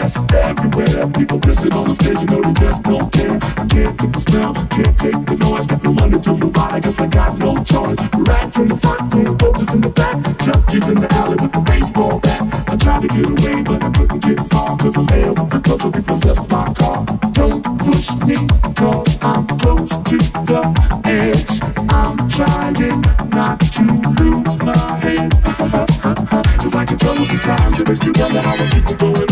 everywhere. People pissing on the stage, you know they just don't care. I can't the smell, can't take the noise. Got no money to move on, guess I got no choice. Rats in the front, in the back. Junkies in the alley with the baseball bat. I tried to get away, but I couldn't get far. Cause a man with the culture my car. Don't push me, I'm close to the edge. I'm trying not to lose my head. Cause I control sometimes, it makes me wonder how I'm even going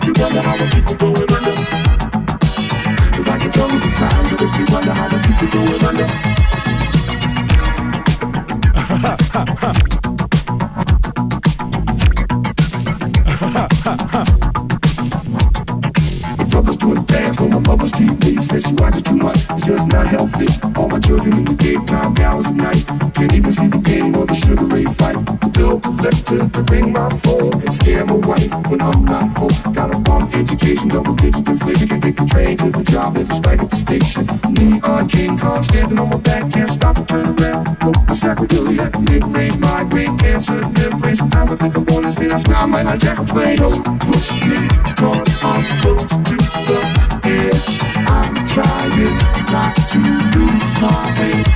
Cause you know that I'm a people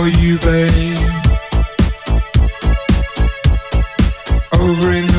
for you, babe. Over in